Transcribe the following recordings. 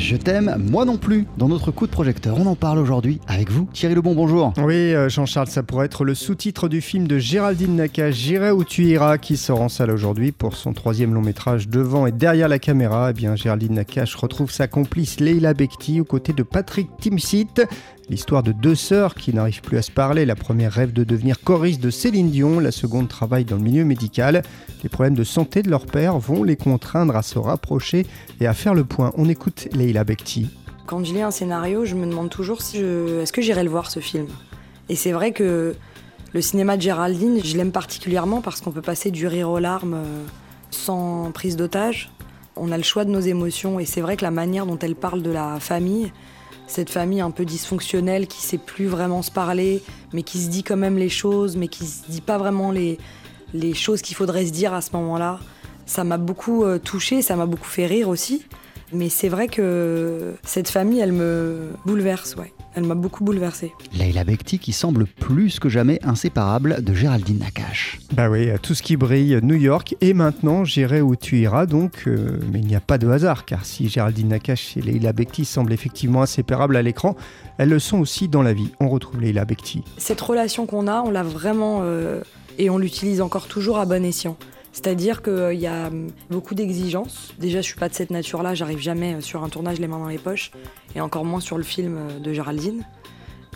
Je t'aime, moi non plus, dans notre coup de projecteur. On en parle aujourd'hui avec vous. Thierry Lebon, bonjour. Oui, euh, Jean-Charles, ça pourrait être le sous-titre du film de Géraldine Nakache, J'irai où tu iras, qui sort en salle aujourd'hui pour son troisième long métrage devant et derrière la caméra. Eh bien, Géraldine Nakache retrouve sa complice Leila Bekti aux côtés de Patrick Timsit. L'histoire de deux sœurs qui n'arrivent plus à se parler. La première rêve de devenir choriste de Céline Dion, la seconde travaille dans le milieu médical. Les problèmes de santé de leur père vont les contraindre à se rapprocher et à faire le point. On écoute Bekti. Quand je lis un scénario, je me demande toujours si je... est-ce que j'irai le voir ce film? Et c'est vrai que le cinéma de Géraldine, je l'aime particulièrement parce qu'on peut passer du rire aux larmes euh, sans prise d'otage. On a le choix de nos émotions et c'est vrai que la manière dont elle parle de la famille, cette famille un peu dysfonctionnelle qui sait plus vraiment se parler, mais qui se dit quand même les choses, mais qui se dit pas vraiment les, choses qu'il faudrait se dire à ce moment-là. Ça m'a beaucoup euh, touché, ça m'a beaucoup fait rire aussi. Mais c'est vrai que cette famille, elle me bouleverse, ouais. Elle m'a beaucoup bouleversée. Leila Bekti qui semble plus que jamais inséparable de Géraldine Nakache. Bah oui, tout ce qui brille, New York, et maintenant j'irai où tu iras donc, euh, mais il n'y a pas de hasard, car si Géraldine Nakache et Leila Bekti semblent effectivement inséparables à l'écran, elles le sont aussi dans la vie. On retrouve Leila Bekti. Cette relation qu'on a, on l'a vraiment, euh, et on l'utilise encore toujours à bon escient. C'est-à-dire qu'il y a beaucoup d'exigences. Déjà, je suis pas de cette nature-là, j'arrive jamais sur un tournage les mains dans les poches, et encore moins sur le film de Géraldine.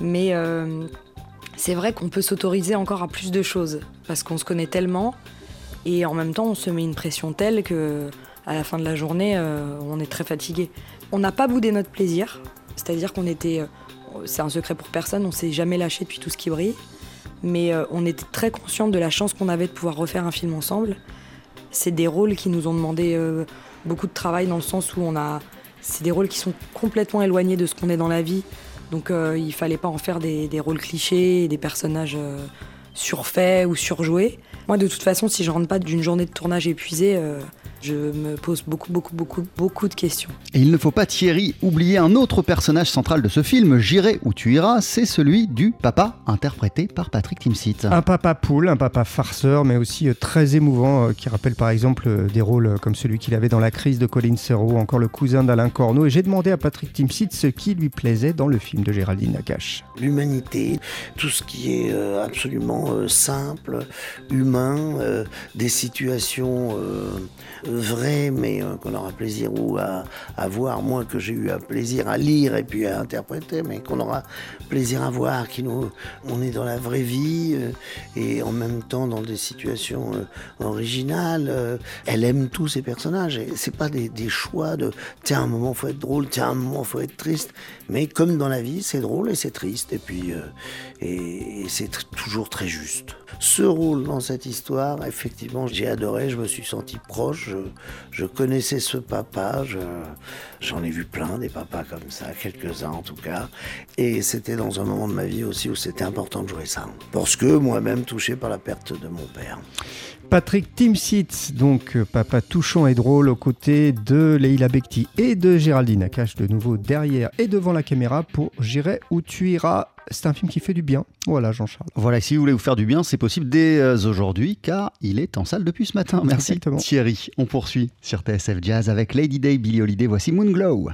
Mais euh, c'est vrai qu'on peut s'autoriser encore à plus de choses, parce qu'on se connaît tellement, et en même temps, on se met une pression telle que à la fin de la journée, euh, on est très fatigué. On n'a pas boudé notre plaisir, c'est-à-dire qu'on était, euh, c'est un secret pour personne, on s'est jamais lâché depuis tout ce qui brille mais euh, on était très conscients de la chance qu'on avait de pouvoir refaire un film ensemble. C'est des rôles qui nous ont demandé euh, beaucoup de travail dans le sens où on a. C'est des rôles qui sont complètement éloignés de ce qu'on est dans la vie. Donc euh, il fallait pas en faire des, des rôles clichés, des personnages surfaits ou surjoués. Moi de toute façon, si je rentre pas d'une journée de tournage épuisée, je me pose beaucoup, beaucoup, beaucoup, beaucoup de questions. Et il ne faut pas, Thierry, oublier un autre personnage central de ce film, J'irai où tu iras, c'est celui du papa, interprété par Patrick Timsit. Un papa poule, un papa farceur, mais aussi euh, très émouvant, euh, qui rappelle par exemple euh, des rôles comme celui qu'il avait dans La crise de Colin Serrault, encore le cousin d'Alain Corneau. Et j'ai demandé à Patrick Timsit ce qui lui plaisait dans le film de Géraldine Nakache. L'humanité, tout ce qui est absolument simple, humain, des situations vrai, mais euh, qu'on aura plaisir ou à, voir, moi que j'ai eu un plaisir à lire et puis à interpréter, mais qu'on aura plaisir à voir, qui nous, on est dans la vraie vie euh, et en même temps dans des situations euh, originales. elle aime tous ces personnages et c'est pas des, choix de tiens un moment faut être drôle, tiens un moment faut être triste, mais comme dans la vie c'est drôle et c'est triste et puis et c'est toujours très juste. Ce rôle dans cette histoire, effectivement, j'ai adoré, je me suis senti proche, je, connaissais ce papa, j'en ai vu plein des papas comme ça, quelques-uns en tout cas, et c'était dans un moment de ma vie aussi où c'était important de jouer ça, parce que moi-même touché par la perte de mon père. Patrick Timsit, donc euh, papa touchant et drôle aux côtés de Leila Bekti et de Géraldine Akash, de nouveau derrière et devant la caméra pour J'irai où tu iras. C'est un film qui fait du bien. Voilà, Jean-Charles. Voilà, si vous voulez vous faire du bien, c'est possible dès euh, aujourd'hui, car il est en salle depuis ce matin. Merci Thierry. On poursuit sur TSF Jazz avec Lady Day, Billy Holiday. Voici Moonglow.